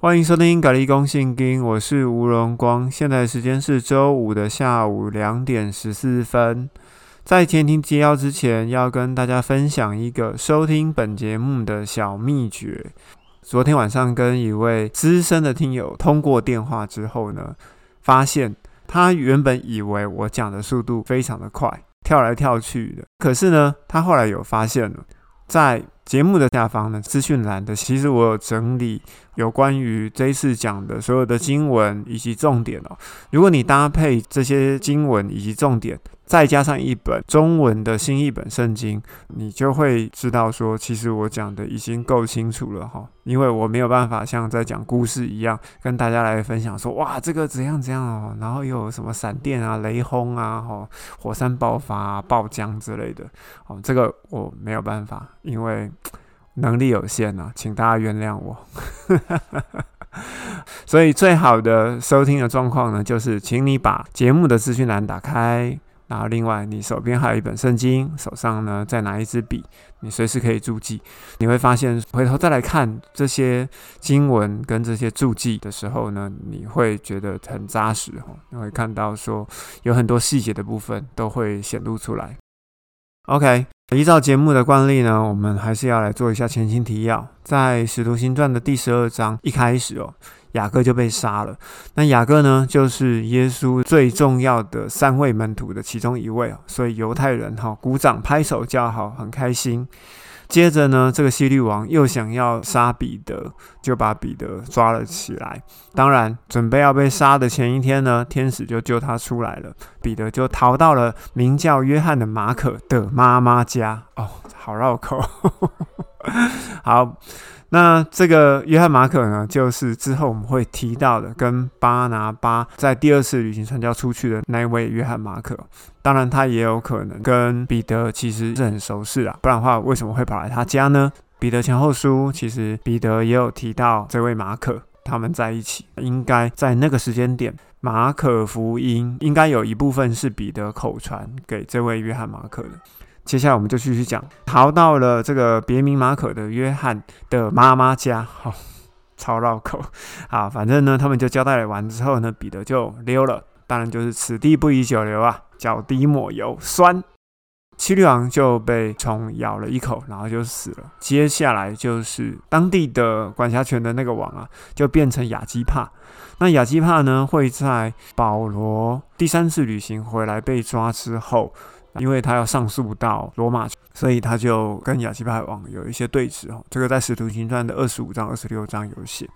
欢迎收听《咖喱公信经》，我是吴荣光。现在时间是周五的下午两点十四分。在前听接要之前，要跟大家分享一个收听本节目的小秘诀。昨天晚上跟一位资深的听友通过电话之后呢，发现他原本以为我讲的速度非常的快，跳来跳去的。可是呢，他后来有发现了，在节目的下方呢，资讯栏的，其实我有整理有关于这一次讲的所有的经文以及重点哦。如果你搭配这些经文以及重点，再加上一本中文的新译本圣经，你就会知道说，其实我讲的已经够清楚了哈。因为我没有办法像在讲故事一样跟大家来分享说，哇，这个怎样怎样哦，然后又有什么闪电啊、雷轰啊、哈火山爆发、爆浆之类的哦，这个我没有办法，因为能力有限啊，请大家原谅我。所以最好的收听的状况呢，就是请你把节目的资讯栏打开。然后，另外，你手边还有一本圣经，手上呢再拿一支笔，你随时可以注记。你会发现，回头再来看这些经文跟这些注记的时候呢，你会觉得很扎实哦。你会看到说，有很多细节的部分都会显露出来。OK，依照节目的惯例呢，我们还是要来做一下前情提要，在《使徒行传》的第十二章一开始哦。雅各就被杀了。那雅各呢，就是耶稣最重要的三位门徒的其中一位所以犹太人哈鼓掌拍手叫好，很开心。接着呢，这个希律王又想要杀彼得，就把彼得抓了起来。当然，准备要被杀的前一天呢，天使就救他出来了。彼得就逃到了名叫约翰的马可的妈妈家。哦，好绕口。好。那这个约翰马可呢，就是之后我们会提到的，跟巴拿巴在第二次旅行传教出去的那位约翰马可。当然，他也有可能跟彼得其实是很熟识啊，不然的话为什么会跑来他家呢？彼得前后书其实彼得也有提到这位马可，他们在一起，应该在那个时间点，马可福音应该有一部分是彼得口传给这位约翰马可的。接下来我们就继续讲，逃到了这个别名马可的约翰的妈妈家，好，超绕口，啊，反正呢，他们就交代完之后呢，彼得就溜了，当然就是此地不宜久留啊，脚底抹油，酸。七律王就被虫咬了一口，然后就死了。接下来就是当地的管辖权的那个王啊，就变成亚基帕。那亚基帕呢，会在保罗第三次旅行回来被抓之后。因为他要上诉到罗马，所以他就跟亚基帕王有一些对峙哦。这个在《使徒行传》的二十五章、二十六章有写。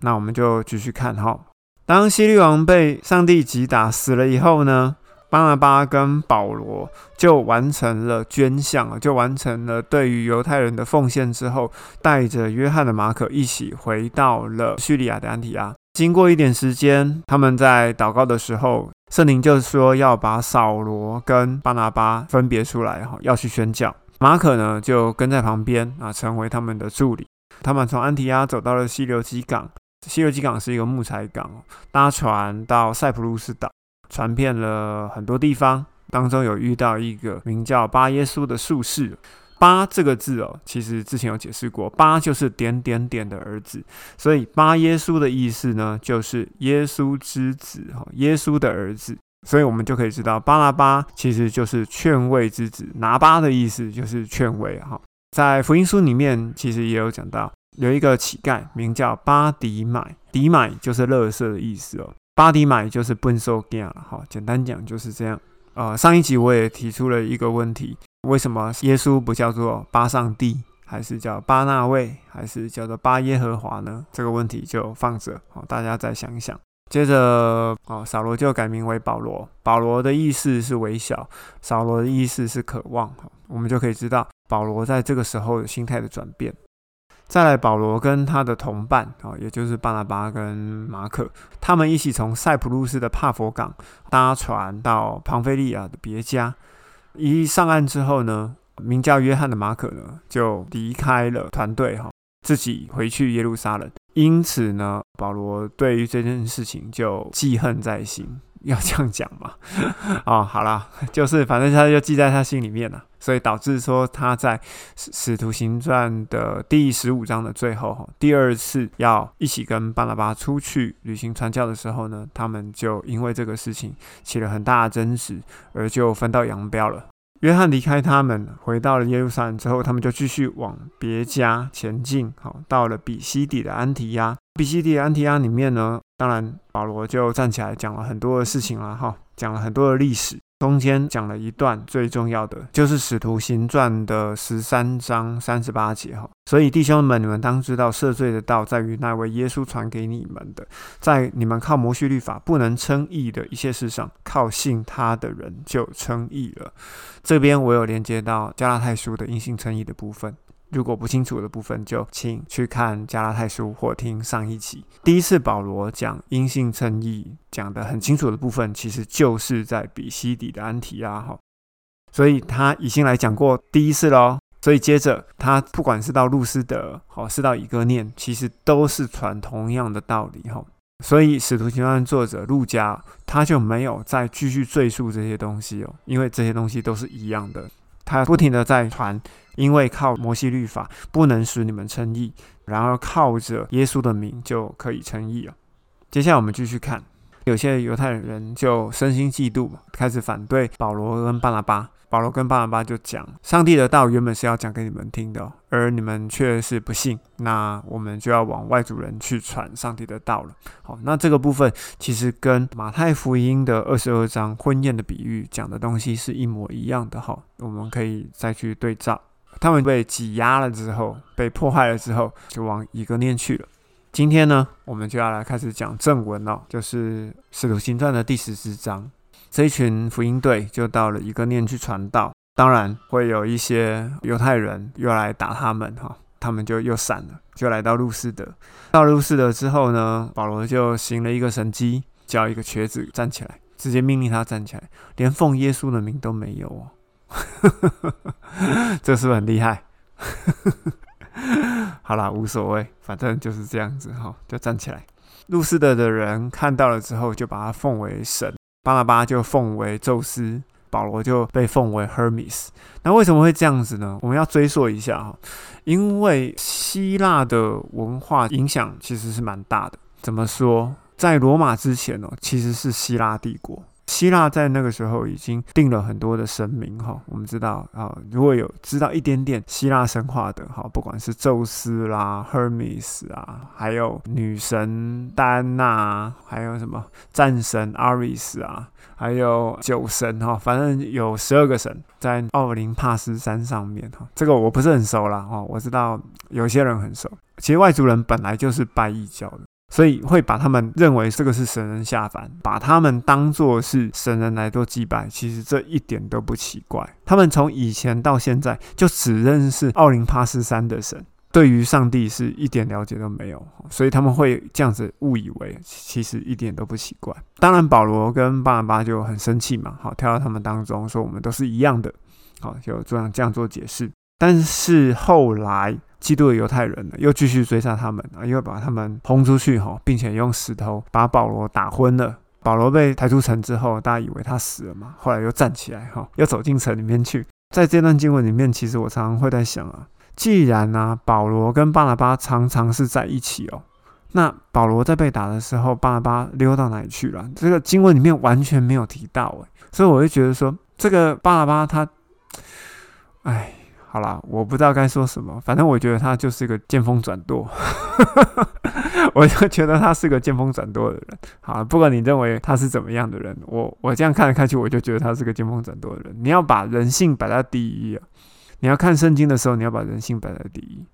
那我们就继续看哈。当希律王被上帝击打死了以后呢，巴拿巴跟保罗就完成了捐项，就完成了对于犹太人的奉献之后，带着约翰的马可一起回到了叙利亚的安提阿。经过一点时间，他们在祷告的时候。圣灵就是说要把扫罗跟巴拿巴分别出来，哈，要去宣教。马可呢就跟在旁边啊，成为他们的助理。他们从安提亚走到了西流基港，西流基港是一个木材港，搭船到塞浦路斯岛，传遍了很多地方。当中有遇到一个名叫巴耶稣的术士。巴这个字哦，其实之前有解释过，巴就是点点点的儿子，所以巴耶稣的意思呢，就是耶稣之子哈，耶稣的儿子，所以我们就可以知道巴拿巴其实就是劝慰之子，拿巴的意思就是劝慰哈。在福音书里面其实也有讲到，有一个乞丐名叫巴迪买，迪买就是乐色的意思哦，巴迪买就是笨手干了哈，简单讲就是这样。呃，上一集我也提出了一个问题。为什么耶稣不叫做巴上帝，还是叫巴那位，还是叫做巴耶和华呢？这个问题就放着，好，大家再想一想。接着，哦，扫罗就改名为保罗。保罗的意思是微小，扫罗的意思是渴望。我们就可以知道保罗在这个时候心态的转变。再来，保罗跟他的同伴，啊，也就是巴拿巴跟马可，他们一起从塞浦路斯的帕佛港搭船到庞菲利亚的别家。一上岸之后呢，名叫约翰的马可呢就离开了团队哈，自己回去耶路撒冷。因此呢，保罗对于这件事情就记恨在心，要这样讲嘛？哦，好啦，就是反正他就记在他心里面了，所以导致说他在使使徒行传的第十五章的最后，第二次要一起跟巴拉巴出去旅行传教的时候呢，他们就因为这个事情起了很大的争执，而就分道扬镳了。约翰离开他们，回到了耶路撒冷之后，他们就继续往别家前进。好，到了比西底的安提亚。比西底的安提亚里面呢，当然保罗就站起来讲了很多的事情了。哈，讲了很多的历史。中间讲了一段最重要的，就是《使徒行传》的十三章三十八节哈。所以弟兄们，你们当知道赦罪的道在于那位耶稣传给你们的，在你们靠摩西律法不能称义的一切事上，靠信他的人就称义了。这边我有连接到加拉太书的因信称义的部分。如果不清楚的部分，就请去看加拉太书或听上一集。第一次保罗讲因信称义讲得很清楚的部分，其实就是在比西底的安提亚哈，所以他已经来讲过第一次喽。所以接着他不管是到路斯德，好是到以哥念，其实都是传同样的道理哈。所以使徒行传作者路加他就没有再继续赘述这些东西哦，因为这些东西都是一样的。他不停的在传，因为靠摩西律法不能使你们称义，然而靠着耶稣的名就可以称义了。接下来我们继续看，有些犹太人就身心嫉妒，开始反对保罗跟巴拿巴。保罗跟巴拿巴就讲，上帝的道原本是要讲给你们听的，而你们却是不信，那我们就要往外族人去传上帝的道了。好，那这个部分其实跟马太福音的二十二章婚宴的比喻讲的东西是一模一样的。哈，我们可以再去对照，他们被挤压了之后，被迫害了之后，就往以哥念去了。今天呢，我们就要来开始讲正文了，就是使徒行传的第十四章。这一群福音队就到了一个念去传道，当然会有一些犹太人又来打他们哈，他们就又散了，就来到路斯德。到路斯德之后呢，保罗就行了一个神迹，叫一个瘸子站起来，直接命令他站起来，连奉耶稣的名都没有哦。这是不是很厉害？好啦，无所谓，反正就是这样子哈，就站起来。路斯的的人看到了之后，就把他奉为神。巴拉巴就奉为宙斯，保罗就被奉为 Hermes。那为什么会这样子呢？我们要追溯一下哈，因为希腊的文化影响其实是蛮大的。怎么说？在罗马之前哦，其实是希腊帝国。希腊在那个时候已经定了很多的神明哈，我们知道啊，如果有知道一点点希腊神话的哈，不管是宙斯啦、Hermes 啊，还有女神戴安娜，还有什么战神 Ares 啊，还有酒神哈，反正有十二个神在奥林帕斯山上面哈，这个我不是很熟啦哈，我知道有些人很熟，其实外族人本来就是拜异教的。所以会把他们认为这个是神人下凡，把他们当作是神人来做祭拜，其实这一点都不奇怪。他们从以前到现在就只认识奥林帕斯山的神，对于上帝是一点了解都没有，所以他们会这样子误以为，其实一点都不奇怪。当然，保罗跟巴拿巴就很生气嘛，好跳到他们当中说我们都是一样的，好就这样这样做解释。但是后来。基督的犹太人呢，又继续追杀他们啊，又把他们轰出去哈，并且用石头把保罗打昏了。保罗被抬出城之后，大家以为他死了嘛，后来又站起来哈，又走进城里面去。在这段经文里面，其实我常常会在想啊，既然呢，保罗跟巴拿巴常常是在一起哦，那保罗在被打的时候，巴拿巴溜到哪里去了？这个经文里面完全没有提到诶，所以我就觉得说，这个巴拿巴他，哎。好啦，我不知道该说什么，反正我觉得他就是一个见风转舵，我就觉得他是个见风转舵的人。好，不管你认为他是怎么样的人，我我这样看来看去，我就觉得他是个见风转舵的人。你要把人性摆在第一啊！你要看圣经的时候，你要把人性摆在第一，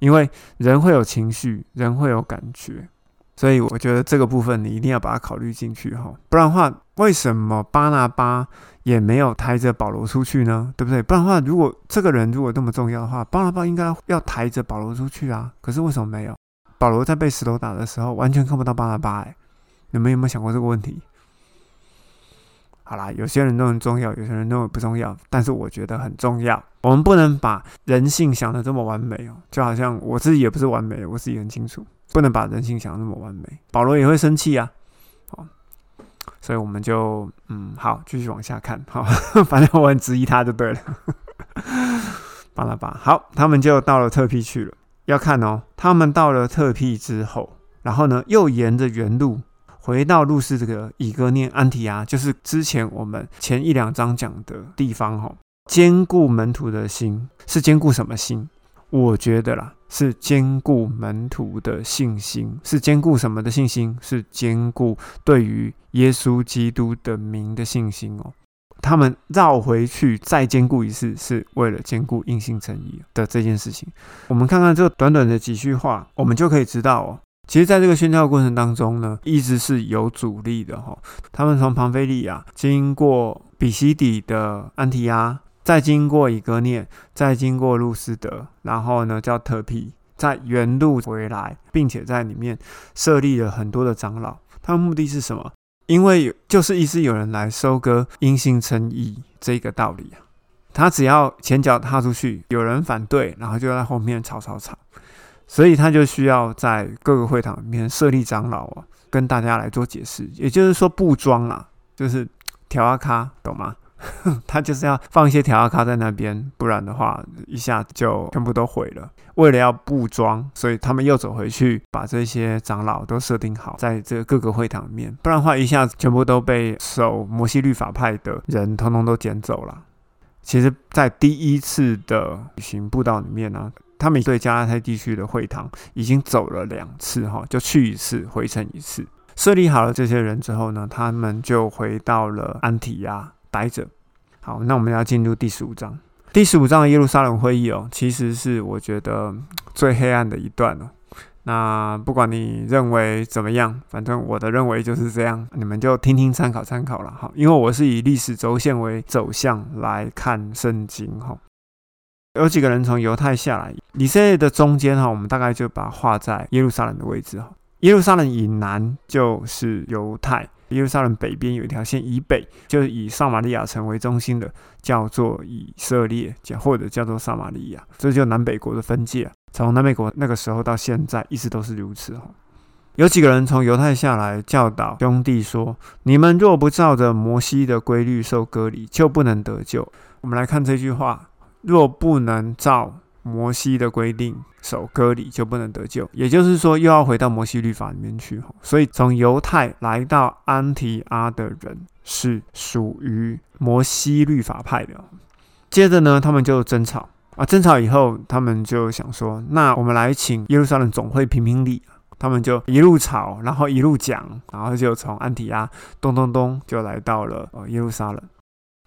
因为人会有情绪，人会有感觉。所以我觉得这个部分你一定要把它考虑进去哈，不然的话，为什么巴拿巴也没有抬着保罗出去呢？对不对？不然的话，如果这个人如果那么重要的话，巴拿巴应该要抬着保罗出去啊。可是为什么没有？保罗在被石头打的时候，完全看不到巴拿巴。哎，你们有没有想过这个问题？好啦，有些人都很重要，有些人认为不重要，但是我觉得很重要。我们不能把人性想的这么完美哦，就好像我自己也不是完美，我自己很清楚，不能把人性想那么完美。保罗也会生气啊，好，所以我们就嗯好继续往下看，好，反正我很质疑他就对了。巴拉巴，好，他们就到了特庇去了。要看哦，他们到了特庇之后，然后呢又沿着原路回到路斯这个以哥念安提亚，就是之前我们前一两章讲的地方哈。兼顾门徒的心是兼顾什么心？我觉得啦，是兼顾门徒的信心，是兼顾什么的信心？是兼顾对于耶稣基督的名的信心哦。他们绕回去再兼顾一次，是为了兼顾硬性诚意的这件事情。我们看看这短短的几句话，我们就可以知道哦。其实，在这个宣教过程当中呢，一直是有阻力的哈。他们从庞菲利亚经过比西底的安提亚。再经过以格涅，再经过路斯德，然后呢叫特庇，在原路回来，并且在里面设立了很多的长老。他的目的是什么？因为就是意思有人来收割阴性称义这个道理啊。他只要前脚踏出去，有人反对，然后就在后面吵吵吵，所以他就需要在各个会堂里面设立长老啊，跟大家来做解释。也就是说布装啊，就是调阿卡，懂吗？他就是要放一些调料卡在那边，不然的话一下就全部都毁了。为了要布装，所以他们又走回去，把这些长老都设定好在这各个会堂里面，不然的话一下子全部都被守摩西律法派的人通通都捡走了。其实，在第一次的旅行步道里面呢，他们对加拉太地区的会堂已经走了两次哈，就去一次，回程一次，设立好了这些人之后呢，他们就回到了安提亚。待着，好，那我们要进入第十五章。第十五章的耶路撒冷会议哦，其实是我觉得最黑暗的一段哦。那不管你认为怎么样，反正我的认为就是这样，你们就听听参考参考了哈。因为我是以历史轴线为走向来看圣经哈。有几个人从犹太下来，以色列的中间哈，我们大概就把画在耶路撒冷的位置哈。耶路撒冷以南就是犹太。耶路撒冷北边有一条线，以北就是以撒玛利亚城为中心的，叫做以色列，或者叫做撒玛利亚，这就南北国的分界。从南北国那个时候到现在，一直都是如此。有几个人从犹太下来教导兄弟说：“你们若不照着摩西的规律受割礼，就不能得救。”我们来看这句话：“若不能照。”摩西的规定守割礼就不能得救，也就是说又要回到摩西律法里面去。所以从犹太来到安提阿的人是属于摩西律法派的。接着呢，他们就争吵啊，争吵以后，他们就想说，那我们来请耶路撒冷总会评评理。他们就一路吵，然后一路讲，然后就从安提阿咚咚咚就来到了呃耶路撒冷。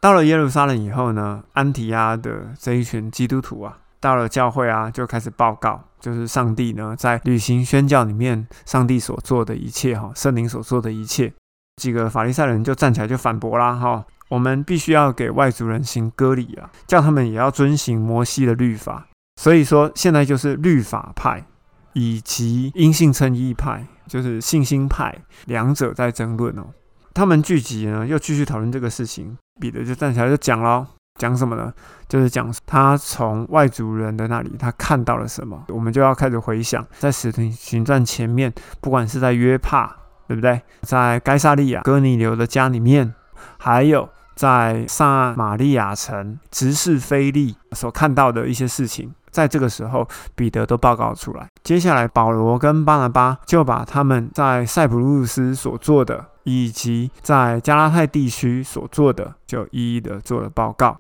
到了耶路撒冷以后呢，安提阿的这一群基督徒啊。到了教会啊，就开始报告，就是上帝呢在履行宣教里面，上帝所做的一切哈，圣灵所做的一切。几个法利赛人就站起来就反驳啦哈，我们必须要给外族人行割礼啊，叫他们也要遵行摩西的律法。所以说现在就是律法派以及因信称义派，就是信心派两者在争论哦。他们聚集呢，又继续讨论这个事情。彼得就站起来就讲喽。讲什么呢？就是讲他从外族人的那里他看到了什么。我们就要开始回想，在使徒行传前面，不管是在约帕，对不对？在该萨利亚哥尼流的家里面，还有在撒玛利亚城执事菲利所看到的一些事情，在这个时候，彼得都报告出来。接下来，保罗跟巴拿巴就把他们在塞浦路斯所做的，以及在加拉太地区所做的，就一一的做了报告。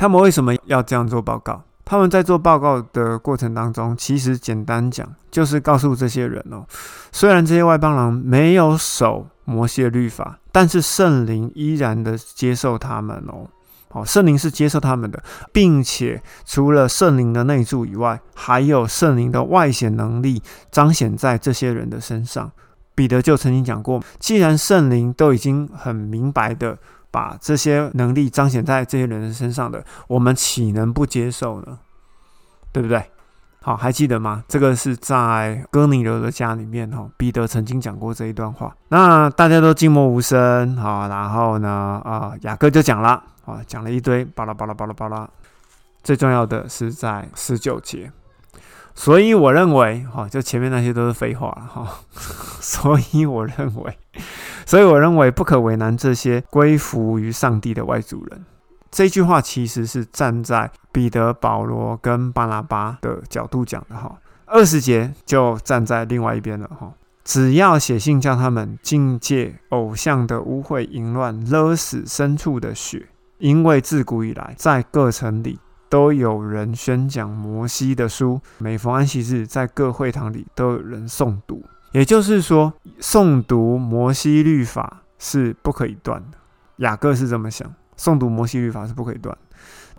他们为什么要这样做报告？他们在做报告的过程当中，其实简单讲，就是告诉这些人哦，虽然这些外邦人没有守摩西的律法，但是圣灵依然的接受他们哦。好，圣灵是接受他们的，并且除了圣灵的内住以外，还有圣灵的外显能力彰显在这些人的身上。彼得就曾经讲过，既然圣灵都已经很明白的。把这些能力彰显在这些人身上的，我们岂能不接受呢？对不对？好，还记得吗？这个是在哥尼流的家里面哈，彼得曾经讲过这一段话。那大家都静默无声，好，然后呢，啊，雅各就讲了，啊，讲了一堆，巴拉巴拉巴拉巴拉。最重要的是在十九节，所以我认为，哈，就前面那些都是废话了哈。所以我认为。所以我认为不可为难这些归服于上帝的外族人。这句话其实是站在彼得、保罗跟巴拿巴的角度讲的哈。二十节就站在另外一边了哈。只要写信叫他们境界偶像的污秽淫乱，勒死牲畜的血，因为自古以来在各城里都有人宣讲摩西的书，每逢安息日在各会堂里都有人诵读。也就是说，诵读摩西律法是不可以断的。雅各是这么想。诵读摩西律法是不可以断，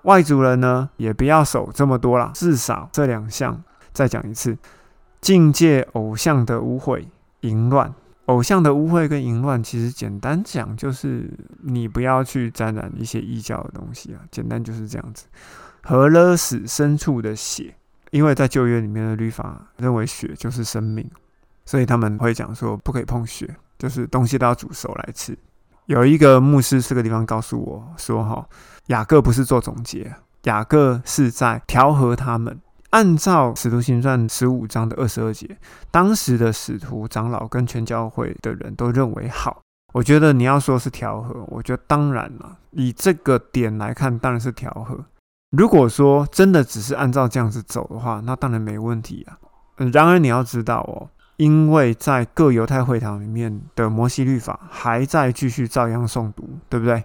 外族人呢也不要守这么多啦，至少这两项。再讲一次，境界偶像的污秽、淫乱。偶像的污秽跟淫乱，其实简单讲就是你不要去沾染一些异教的东西啊，简单就是这样子。和勒死牲畜的血，因为在旧约里面的律法认为血就是生命，所以他们会讲说不可以碰血，就是东西都要煮熟来吃。有一个牧师这个地方告诉我说：“哈，雅各不是做总结，雅各是在调和他们。按照使徒行传十五章的二十二节，当时的使徒长老跟全教会的人都认为好。我觉得你要说是调和，我觉得当然了。以这个点来看，当然是调和。如果说真的只是按照这样子走的话，那当然没问题啊。然而你要知道哦。”因为在各犹太会堂里面的摩西律法还在继续照样诵读，对不对？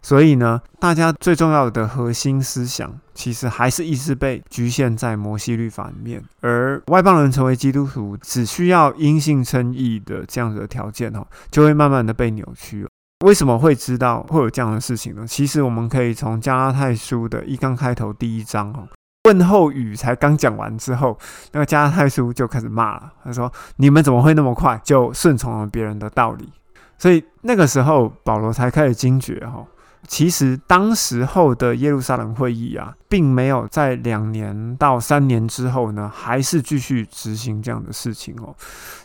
所以呢，大家最重要的核心思想其实还是一直被局限在摩西律法里面，而外邦人成为基督徒只需要因信称义的这样子的条件哈，就会慢慢的被扭曲。为什么会知道会有这样的事情呢？其实我们可以从加拉太书的一刚开头第一章哦。问候语才刚讲完之后，那个加太书就开始骂了。他说：“你们怎么会那么快就顺从了别人的道理？”所以那个时候保罗才开始惊觉哈，其实当时候的耶路撒冷会议啊，并没有在两年到三年之后呢，还是继续执行这样的事情哦。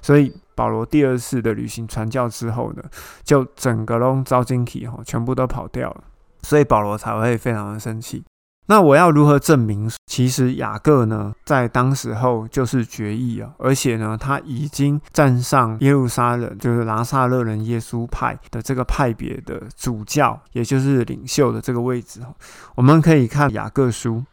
所以保罗第二次的旅行传教之后呢，就整个都遭惊奇哈，全部都跑掉了。所以保罗才会非常的生气。那我要如何证明？其实雅各呢，在当时候就是决议啊，而且呢，他已经站上耶路撒冷，就是拿撒勒人耶稣派的这个派别的主教，也就是领袖的这个位置我们可以看雅各书，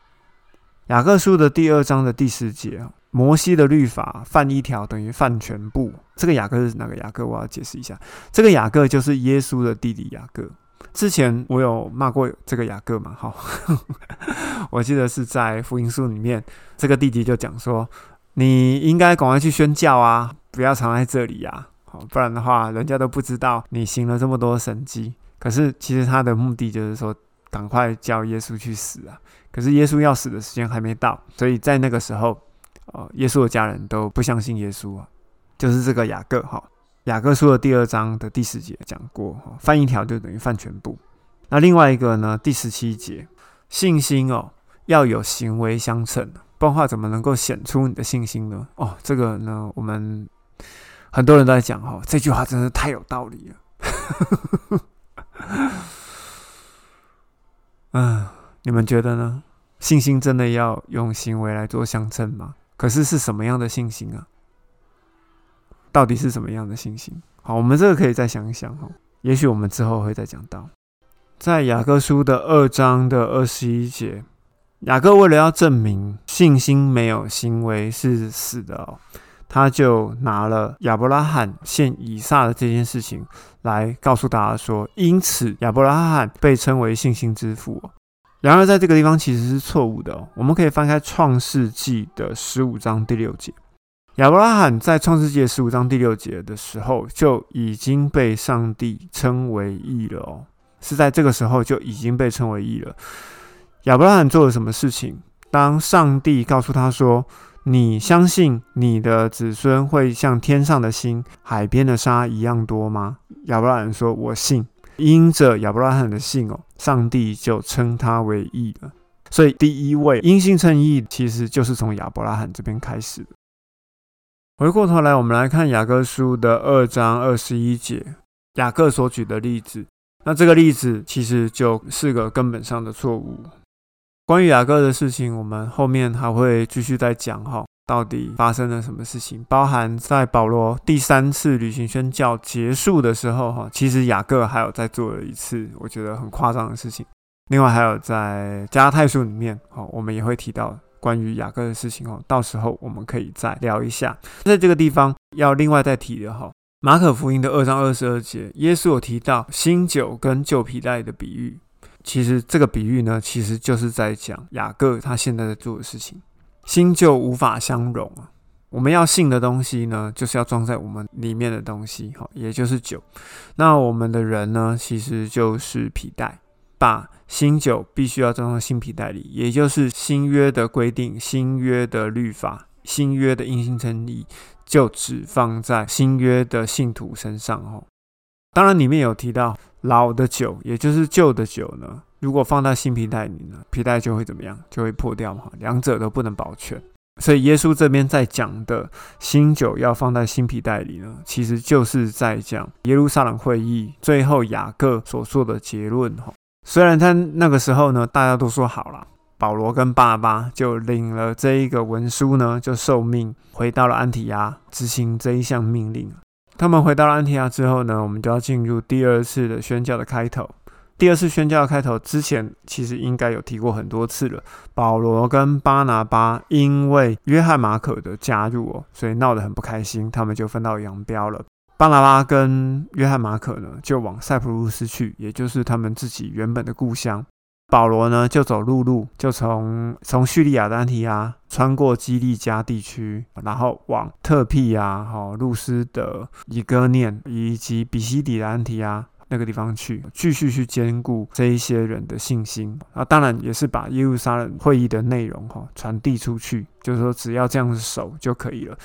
雅各书的第二章的第十节，摩西的律法犯一条等于犯全部。这个雅各是哪个雅各？我要解释一下，这个雅各就是耶稣的弟弟雅各。之前我有骂过这个雅各嘛？哈，我记得是在福音书里面，这个弟弟就讲说：“你应该赶快去宣教啊，不要藏在这里呀，好，不然的话，人家都不知道你行了这么多神迹。可是其实他的目的就是说，赶快叫耶稣去死啊！可是耶稣要死的时间还没到，所以在那个时候，呃，耶稣的家人都不相信耶稣啊，就是这个雅各哈。”雅各书的第二章的第十节讲过，犯一条就等于犯全部。那另外一个呢，第十七节，信心哦要有行为相称，不然话怎么能够显出你的信心呢？哦，这个呢，我们很多人都在讲，哈，这句话真是太有道理了。嗯，你们觉得呢？信心真的要用行为来做相称吗？可是是什么样的信心啊？到底是什么样的信心？好，我们这个可以再想一想哈。也许我们之后会再讲到，在雅各书的二章的二十一节，雅各为了要证明信心没有行为是死的哦，他就拿了亚伯拉罕献以撒的这件事情来告诉大家说，因此亚伯拉罕被称为信心之父。然而在这个地方其实是错误的哦。我们可以翻开创世纪的十五章第六节。亚伯拉罕在创世纪十五章第六节的时候就已经被上帝称为义了哦，是在这个时候就已经被称为义了。亚伯拉罕做了什么事情？当上帝告诉他说：“你相信你的子孙会像天上的星、海边的沙一样多吗？”亚伯拉罕说：“我信。”因着亚伯拉罕的信哦，上帝就称他为义了。所以第一位因信称义，其实就是从亚伯拉罕这边开始的。回过头来，我们来看雅各书的二章二十一节，雅各所举的例子。那这个例子其实就是个根本上的错误。关于雅各的事情，我们后面还会继续再讲哈。到底发生了什么事情？包含在保罗第三次旅行宣教结束的时候，哈，其实雅各还有在做了一次我觉得很夸张的事情。另外还有在加太书里面，哈，我们也会提到关于雅各的事情哦。到时候我们可以再聊一下。在这个地方要另外再提的哈，马可福音的二章二十二节，耶稣有提到新酒跟旧皮带的比喻。其实这个比喻呢，其实就是在讲雅各他现在在做的事情。新旧无法相容啊！我们要信的东西呢，就是要装在我们里面的东西，哈，也就是酒。那我们的人呢，其实就是皮带，把新酒必须要装到新皮带里，也就是新约的规定、新约的律法、新约的因信称义，就只放在新约的信徒身上，哦。当然里面有提到老的酒，也就是旧的酒呢。如果放在新皮带里呢，皮带就会怎么样？就会破掉嘛，两者都不能保全。所以耶稣这边在讲的新酒要放在新皮带里呢，其实就是在讲耶路撒冷会议最后雅各所做的结论哈。虽然他那个时候呢，大家都说好了，保罗跟巴巴就领了这一个文书呢，就受命回到了安提亚执行这一项命令。他们回到了安提亚之后呢，我们就要进入第二次的宣教的开头。第二次宣教的开头之前，其实应该有提过很多次了。保罗跟巴拿巴因为约翰马可的加入哦，所以闹得很不开心，他们就分道扬镳了。巴拿巴跟约翰马可呢，就往塞浦路斯去，也就是他们自己原本的故乡。保罗呢，就走陆路，就从从叙利亚的安提亚穿过基利加地区，然后往特庇亚、哈路斯的以哥念以及比西底的安提亚。那个地方去，继续去兼顾这一些人的信心啊，当然也是把耶路撒冷会议的内容哈传递出去，就是说只要这样子守就可以了。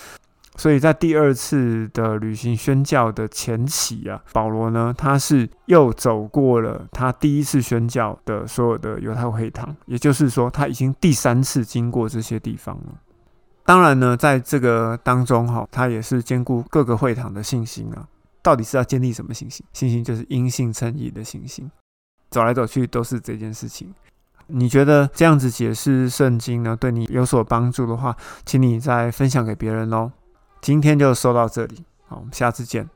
所以在第二次的旅行宣教的前期啊，保罗呢他是又走过了他第一次宣教的所有的犹太会堂，也就是说他已经第三次经过这些地方了。当然呢，在这个当中哈，他也是兼顾各个会堂的信心啊。到底是要建立什么信心？信心就是因信称义的信心。走来走去都是这件事情。你觉得这样子解释圣经呢，对你有所帮助的话，请你再分享给别人喽。今天就说到这里，好，我们下次见。